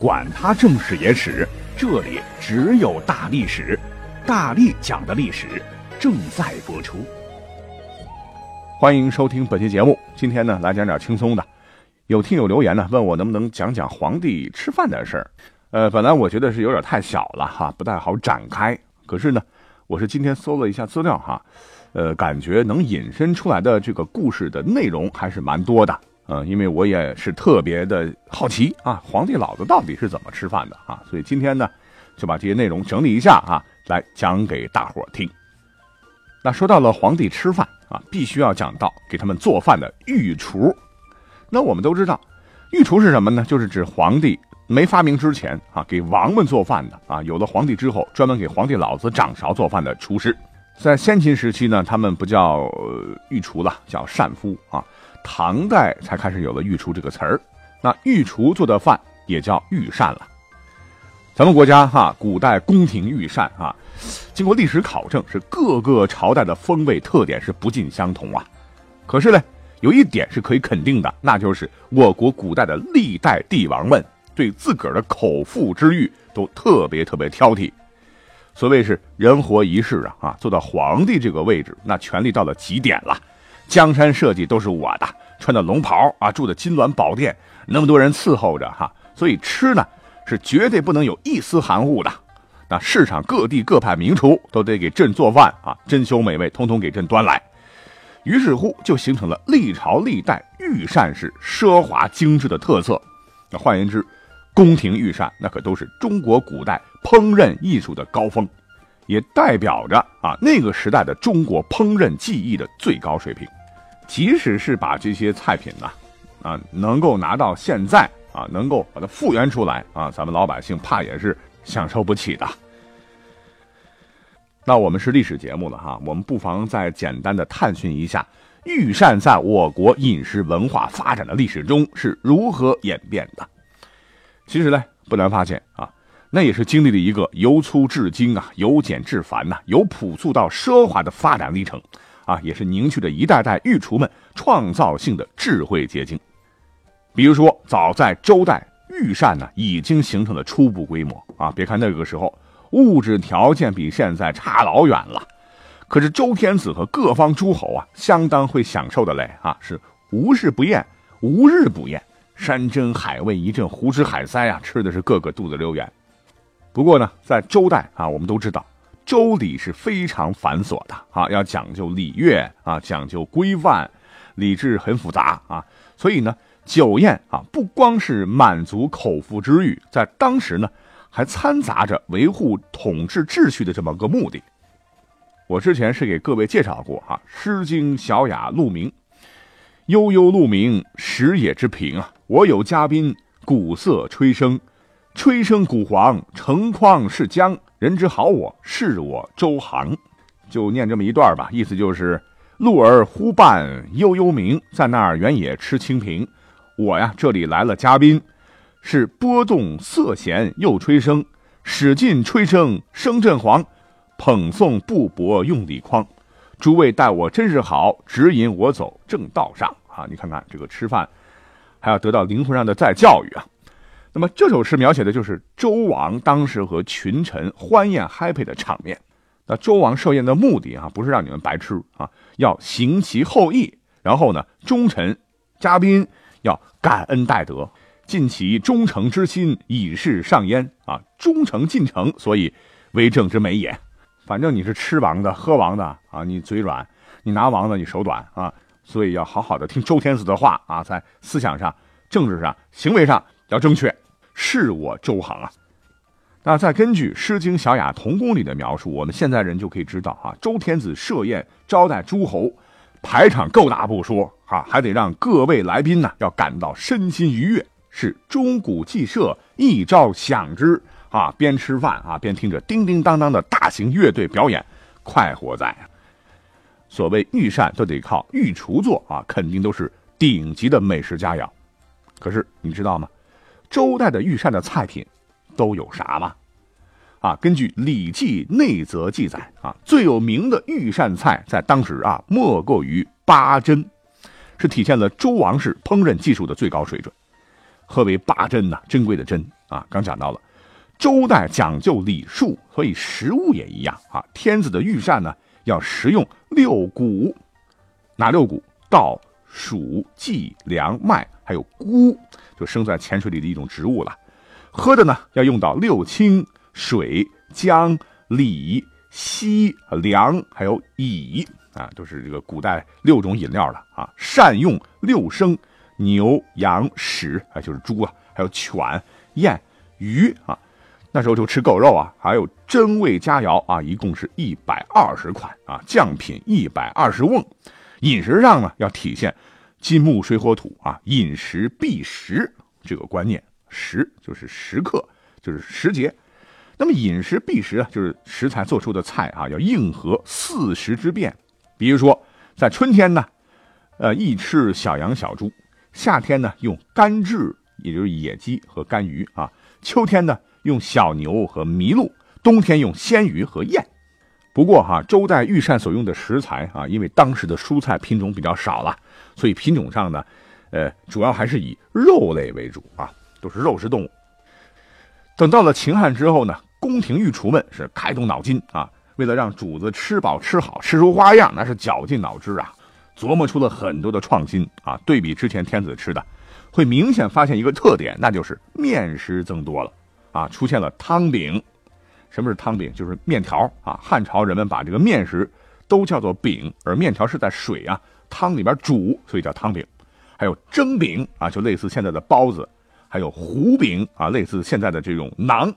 管他正史野史。这里只有大历史，大力讲的历史正在播出。欢迎收听本期节目。今天呢，来讲点轻松的。有听友留言呢，问我能不能讲讲皇帝吃饭的事儿。呃，本来我觉得是有点太小了哈，不太好展开。可是呢，我是今天搜了一下资料哈，呃，感觉能引申出来的这个故事的内容还是蛮多的。嗯，因为我也是特别的好奇啊，皇帝老子到底是怎么吃饭的啊？所以今天呢，就把这些内容整理一下啊，来讲给大伙听。那说到了皇帝吃饭啊，必须要讲到给他们做饭的御厨。那我们都知道，御厨是什么呢？就是指皇帝没发明之前啊，给王们做饭的啊。有了皇帝之后，专门给皇帝老子掌勺做饭的厨师。在先秦时期呢，他们不叫御厨了，叫膳夫啊。唐代才开始有了“御厨”这个词儿，那御厨做的饭也叫御膳了。咱们国家哈，古代宫廷御膳啊，经过历史考证，是各个朝代的风味特点是不尽相同啊。可是呢，有一点是可以肯定的，那就是我国古代的历代帝王们对自个儿的口腹之欲都特别特别挑剔。所谓是人活一世啊，啊，做到皇帝这个位置，那权力到了极点了。江山社稷都是我的，穿的龙袍啊，住的金銮宝殿，那么多人伺候着哈，所以吃呢是绝对不能有一丝含糊的。那市场各地各派名厨都得给朕做饭啊，珍馐美味，通通给朕端来。于是乎，就形成了历朝历代御膳是奢华精致的特色。那换言之，宫廷御膳那可都是中国古代烹饪艺术的高峰。也代表着啊那个时代的中国烹饪技艺的最高水平。即使是把这些菜品呢，啊，能够拿到现在啊，能够把它复原出来啊，咱们老百姓怕也是享受不起的。那我们是历史节目了哈，我们不妨再简单的探寻一下御膳在我国饮食文化发展的历史中是如何演变的。其实呢，不难发现啊，那也是经历了一个由粗至精啊，由简至繁呐，由朴素到奢华的发展历程。啊，也是凝聚着一代代御厨们创造性的智慧结晶。比如说，早在周代，御膳呢已经形成了初步规模啊。别看那个时候物质条件比现在差老远了，可是周天子和各方诸侯啊，相当会享受的嘞啊，是无事不厌，无日不厌，山珍海味一阵胡吃海塞啊，吃的是个个肚子溜圆。不过呢，在周代啊，我们都知道。周礼是非常繁琐的啊，要讲究礼乐啊，讲究规范，礼制很复杂啊。所以呢，酒宴啊，不光是满足口腹之欲，在当时呢，还掺杂着维护统治秩序的这么个目的。我之前是给各位介绍过啊，《诗经·小雅·鹿鸣》：“悠悠鹿鸣，食野之苹啊！我有嘉宾，鼓瑟吹笙，吹笙鼓簧，成筐是浆。”人之好我，是我周行，就念这么一段吧。意思就是：鹿儿忽伴悠悠鸣，在那儿原野吃清平。我呀，这里来了嘉宾，是拨动瑟弦又吹笙，使劲吹笙声震黄，捧送布帛用礼筐。诸位待我真是好，指引我走正道上啊！你看看这个吃饭，还要得到灵魂上的再教育啊。那么这首诗描写的就是周王当时和群臣欢宴 happy 的场面。那周王设宴的目的啊，不是让你们白吃啊，要行其厚意。然后呢，忠臣嘉宾要感恩戴德，尽其忠诚之心，以示上焉啊。忠诚尽诚，所以为政之美也。反正你是吃王的、喝王的啊，你嘴软，你拿王的你手短啊，所以要好好的听周天子的话啊，在思想上、政治上、行为上。要正确，是我周行啊。那再根据《诗经·小雅·同宫》里的描述，我们现在人就可以知道啊，周天子设宴招待诸侯，排场够大不说啊，还得让各位来宾呢要感到身心愉悦，是钟鼓既设，一朝享之，啊，边吃饭啊边听着叮叮当当的大型乐队表演，快活在。所谓御膳都得靠御厨做啊，肯定都是顶级的美食佳肴。可是你知道吗？周代的御膳的菜品都有啥吗？啊，根据《礼记内则》记载啊，最有名的御膳菜在当时啊，莫过于八珍，是体现了周王室烹饪技术的最高水准。何为八珍呢？珍贵的珍啊，刚讲到了，周代讲究礼数，所以食物也一样啊。天子的御膳呢，要食用六谷，哪六谷？稻、黍、稷、粮、麦，还有菇，就生在浅水里的一种植物了。喝的呢，要用到六清。水、姜、李、硒、粮，还有乙啊，都是这个古代六种饮料了啊。善用六牲，牛、羊、豕啊，就是猪啊，还有犬、雁、鱼啊。那时候就吃狗肉啊，还有珍味佳肴啊，一共是一百二十款啊，酱品一百二十瓮。饮食上呢，要体现金木水火土啊，饮食必食这个观念，食就是时刻，就是时节。那么饮食必食啊，就是食材做出的菜啊，要应和四时之变。比如说，在春天呢，呃，易吃小羊小猪；夏天呢，用干雉，也就是野鸡和干鱼啊；秋天呢，用小牛和麋鹿；冬天用鲜鱼和燕。不过哈，周代御膳所用的食材啊，因为当时的蔬菜品种比较少了，所以品种上呢，呃，主要还是以肉类为主啊，都是肉食动物。等到了秦汉之后呢。宫廷御厨们是开动脑筋啊，为了让主子吃饱吃好吃出花样，那是绞尽脑汁啊，琢磨出了很多的创新啊。对比之前天子吃的，会明显发现一个特点，那就是面食增多了啊，出现了汤饼。什么是汤饼？就是面条啊。汉朝人们把这个面食都叫做饼，而面条是在水啊汤里边煮，所以叫汤饼。还有蒸饼啊，就类似现在的包子；还有糊饼啊，类似现在的这种馕。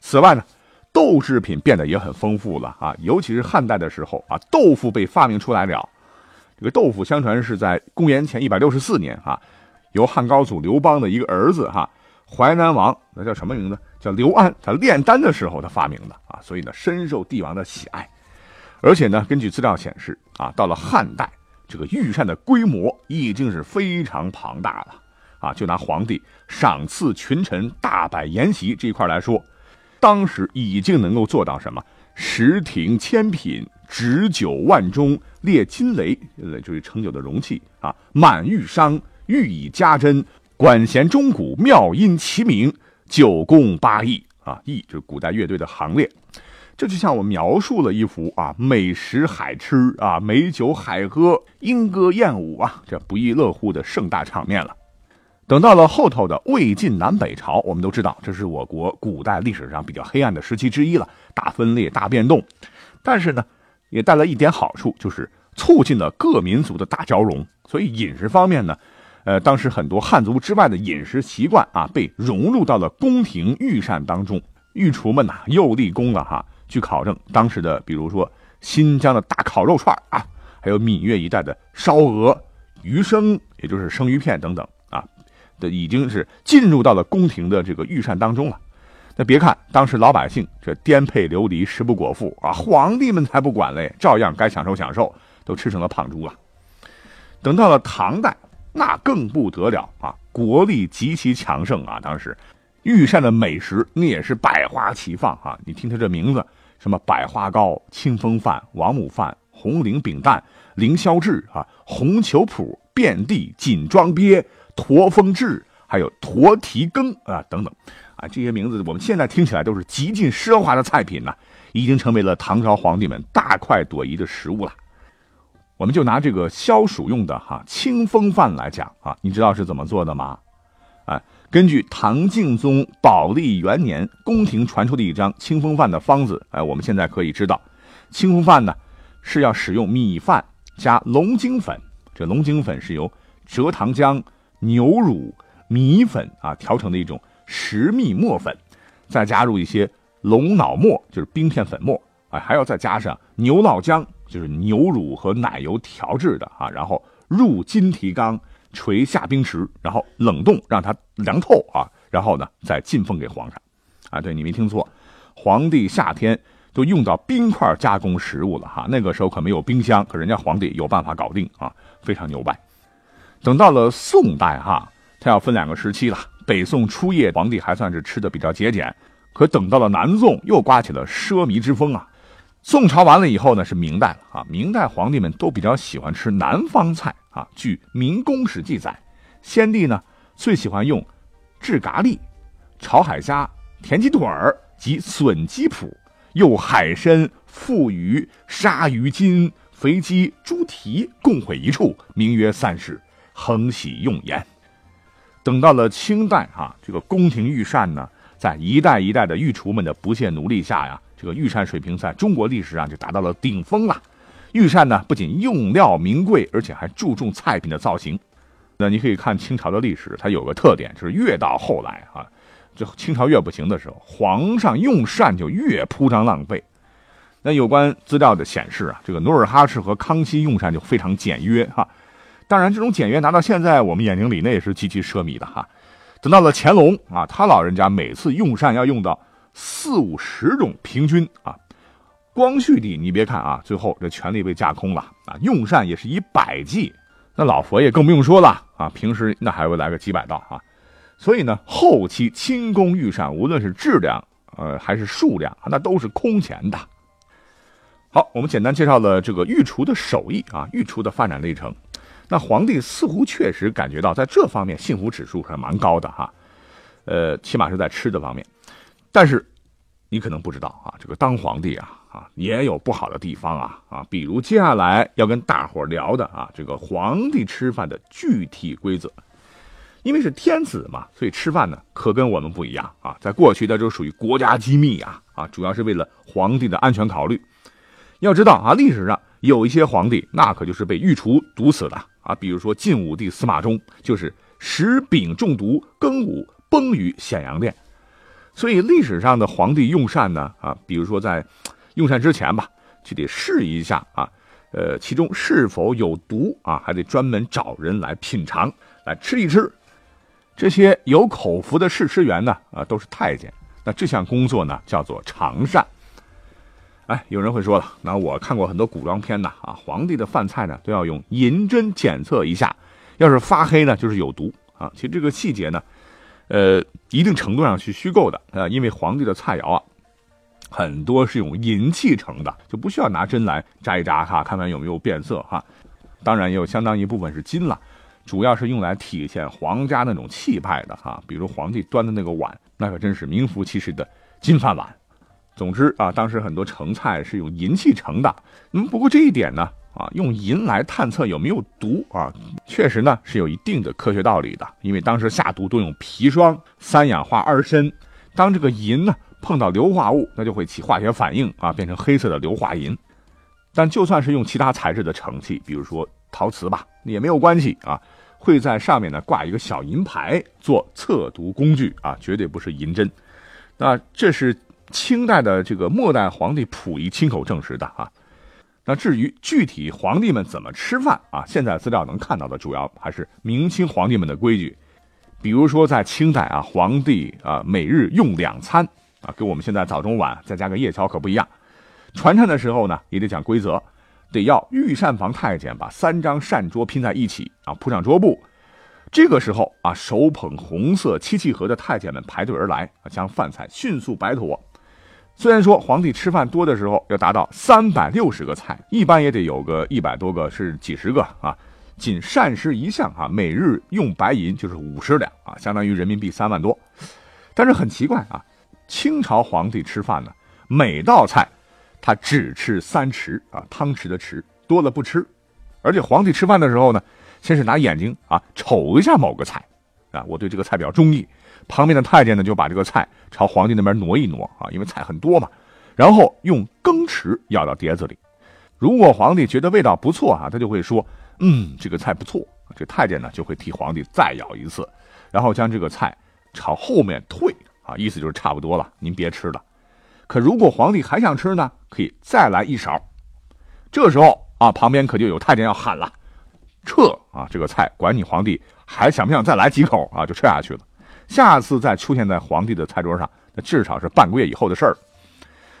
此外呢，豆制品变得也很丰富了啊，尤其是汉代的时候啊，豆腐被发明出来了。这个豆腐相传是在公元前一百六十四年啊，由汉高祖刘邦的一个儿子哈，淮南王那叫什么名字？叫刘安，他炼丹的时候他发明的啊，所以呢深受帝王的喜爱。而且呢，根据资料显示啊，到了汉代，这个御膳的规模已经是非常庞大了啊。就拿皇帝赏赐群臣、大摆筵席这一块来说。当时已经能够做到什么？十挺千品，执酒万钟，列金雷，就是盛酒的容器啊，满玉觞，玉以加珍，管弦钟鼓，妙音齐鸣，九宫八艺啊，艺就是古代乐队的行列。这就像我描述了一幅啊，美食海吃啊，美酒海喝，莺歌燕舞啊，这不亦乐乎的盛大场面了。等到了后头的魏晋南北朝，我们都知道这是我国古代历史上比较黑暗的时期之一了，大分裂、大变动。但是呢，也带来一点好处，就是促进了各民族的大交融。所以饮食方面呢，呃，当时很多汉族之外的饮食习惯啊，被融入到了宫廷御膳当中。御厨们呐，又立功了哈。据考证，当时的比如说新疆的大烤肉串啊，还有闽粤一带的烧鹅、鱼生，也就是生鱼片等等啊。的已经是进入到了宫廷的这个御膳当中了。那别看当时老百姓这颠沛流离、食不果腹啊，皇帝们才不管嘞，照样该享受享受，都吃成了胖猪啊。等到了唐代，那更不得了啊，国力极其强盛啊。当时御膳的美食那也是百花齐放啊。你听他这名字，什么百花糕、清风饭、王母饭、红绫饼蛋、凌霄志啊、红球脯、遍地锦装鳖。驼峰志，还有驼蹄羹啊等等，啊这些名字我们现在听起来都是极尽奢华的菜品呢，已经成为了唐朝皇帝们大快朵颐的食物了。我们就拿这个消暑用的哈清风饭来讲啊，你知道是怎么做的吗？啊，根据唐敬宗宝历元年宫廷传出的一张清风饭的方子，哎，我们现在可以知道，清风饭呢是要使用米饭加龙井粉，这龙井粉是由蔗糖浆。牛乳、米粉啊调成的一种食蜜磨粉，再加入一些龙脑沫，就是冰片粉末哎，还要再加上牛酪浆，就是牛乳和奶油调制的啊，然后入金提缸，垂下冰池，然后冷冻让它凉透啊，然后呢再进奉给皇上。啊，对你没听错，皇帝夏天都用到冰块加工食物了哈。那个时候可没有冰箱，可人家皇帝有办法搞定啊，非常牛掰。等到了宋代哈，它要分两个时期了。北宋初叶，皇帝还算是吃的比较节俭，可等到了南宋，又刮起了奢靡之风啊。宋朝完了以后呢，是明代了啊。明代皇帝们都比较喜欢吃南方菜啊。据《明宫史》记载，先帝呢最喜欢用炙咖喱、炒海虾、田鸡腿儿及笋鸡脯，又海参、腹鱼、鲨鱼筋、肥鸡、猪蹄共烩一处，名曰三食，恒喜用焉。等到了清代啊，这个宫廷御膳呢，在一代一代的御厨们的不懈努力下呀。这个御膳水平在中国历史上就达到了顶峰了。御膳呢，不仅用料名贵，而且还注重菜品的造型。那你可以看清朝的历史，它有个特点，就是越到后来啊，这清朝越不行的时候，皇上用膳就越铺张浪费。那有关资料的显示啊，这个努尔哈赤和康熙用膳就非常简约哈。当然，这种简约拿到现在我们眼睛里，那也是极其奢靡的哈。等到了乾隆啊，他老人家每次用膳要用到。四五十种平均啊，光绪帝你别看啊，最后这权力被架空了啊，用膳也是以百计，那老佛爷更不用说了啊，平时那还会来个几百道啊，所以呢，后期清宫御膳无论是质量呃还是数量，那都是空前的。好，我们简单介绍了这个御厨的手艺啊，御厨的发展历程。那皇帝似乎确实感觉到在这方面幸福指数还蛮高的哈，呃，起码是在吃的方面。但是，你可能不知道啊，这个当皇帝啊啊也有不好的地方啊啊，比如接下来要跟大伙聊的啊，这个皇帝吃饭的具体规则。因为是天子嘛，所以吃饭呢可跟我们不一样啊。在过去，它就属于国家机密啊啊，主要是为了皇帝的安全考虑。要知道啊，历史上有一些皇帝，那可就是被御厨毒死的啊。比如说晋武帝司马衷，就是食饼中毒，庚午崩于显阳殿。所以历史上的皇帝用膳呢，啊，比如说在用膳之前吧，就得试一下啊，呃，其中是否有毒啊，还得专门找人来品尝，来吃一吃。这些有口福的试吃员呢，啊，都是太监。那这项工作呢，叫做尝膳。哎，有人会说了，那我看过很多古装片呢，啊，皇帝的饭菜呢，都要用银针检测一下，要是发黑呢，就是有毒啊。其实这个细节呢。呃，一定程度上是虚构的啊，因为皇帝的菜肴啊，很多是用银器盛的，就不需要拿针来扎一扎哈，看看有没有变色哈。当然也有相当一部分是金了，主要是用来体现皇家那种气派的哈。比如皇帝端的那个碗，那可真是名副其实的金饭碗。总之啊，当时很多盛菜是用银器盛的。嗯，不过这一点呢。啊，用银来探测有没有毒啊，确实呢是有一定的科学道理的。因为当时下毒都用砒霜、三氧化二砷，当这个银呢碰到硫化物，那就会起化学反应啊，变成黑色的硫化银。但就算是用其他材质的盛器，比如说陶瓷吧，也没有关系啊，会在上面呢挂一个小银牌做测毒工具啊，绝对不是银针。那这是清代的这个末代皇帝溥仪亲口证实的啊。那至于具体皇帝们怎么吃饭啊？现在资料能看到的主要还是明清皇帝们的规矩，比如说在清代啊，皇帝啊每日用两餐啊，跟我们现在早中晚再加个夜宵可不一样。传膳的时候呢，也得讲规则，得要御膳房太监把三张膳桌拼在一起啊，铺上桌布。这个时候啊，手捧红色漆器盒的太监们排队而来啊，将饭菜迅速摆妥。虽然说皇帝吃饭多的时候要达到三百六十个菜，一般也得有个一百多个是几十个啊。仅膳食一项啊，每日用白银就是五十两啊，相当于人民币三万多。但是很奇怪啊，清朝皇帝吃饭呢，每道菜他只吃三匙啊，汤匙的匙多了不吃。而且皇帝吃饭的时候呢，先是拿眼睛啊瞅一下某个菜啊，我对这个菜比较中意。旁边的太监呢，就把这个菜朝皇帝那边挪一挪啊，因为菜很多嘛。然后用羹匙舀到碟子里。如果皇帝觉得味道不错啊，他就会说：“嗯，这个菜不错。”这太监呢就会替皇帝再舀一次，然后将这个菜朝后面退啊，意思就是差不多了，您别吃了。可如果皇帝还想吃呢，可以再来一勺。这时候啊，旁边可就有太监要喊了：“撤啊！这个菜管你皇帝还想不想再来几口啊？”就撤下去了。下次再出现在皇帝的菜桌上，那至少是半个月以后的事儿。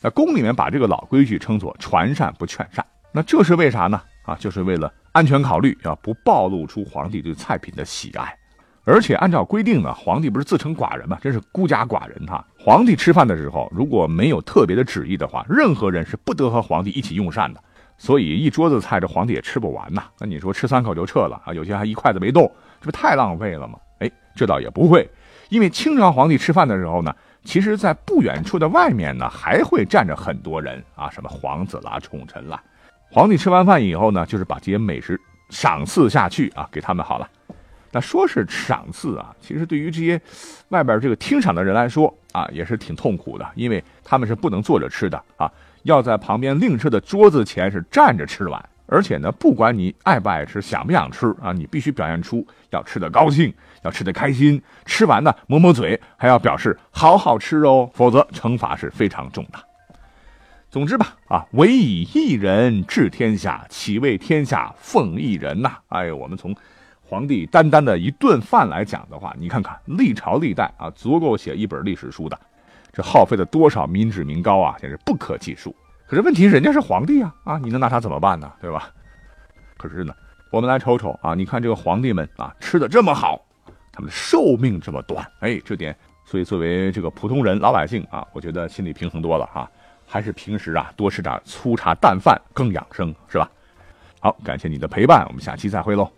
那宫里面把这个老规矩称作“传膳不劝膳”，那这是为啥呢？啊，就是为了安全考虑，要不暴露出皇帝对菜品的喜爱。而且按照规定呢，皇帝不是自称寡人嘛，真是孤家寡人哈。皇帝吃饭的时候，如果没有特别的旨意的话，任何人是不得和皇帝一起用膳的。所以一桌子菜，这皇帝也吃不完呐。那你说吃三口就撤了啊？有些还一筷子没动，这不太浪费了吗？哎，这倒也不会，因为清朝皇帝吃饭的时候呢，其实在不远处的外面呢，还会站着很多人啊，什么皇子啦、宠臣啦。皇帝吃完饭以后呢，就是把这些美食赏赐下去啊，给他们好了。那说是赏赐啊，其实对于这些外边这个听赏的人来说啊，也是挺痛苦的，因为他们是不能坐着吃的啊。要在旁边另设的桌子前是站着吃完，而且呢，不管你爱不爱吃，想不想吃啊，你必须表现出要吃的高兴，要吃的开心。吃完呢，抹抹嘴，还要表示好好吃哦，否则惩罚是非常重的。总之吧，啊，唯以一人治天下，岂为天下奉一人呐？哎，我们从皇帝单单的一顿饭来讲的话，你看看历朝历代啊，足够写一本历史书的。这耗费了多少民脂民膏啊，简直不可计数。可是问题，人家是皇帝啊，啊，你能拿他怎么办呢？对吧？可是呢，我们来瞅瞅啊，你看这个皇帝们啊，吃的这么好，他们的寿命这么短，哎，这点，所以作为这个普通人老百姓啊，我觉得心里平衡多了哈。还是平时啊多吃点粗茶淡饭更养生，是吧？好，感谢你的陪伴，我们下期再会喽。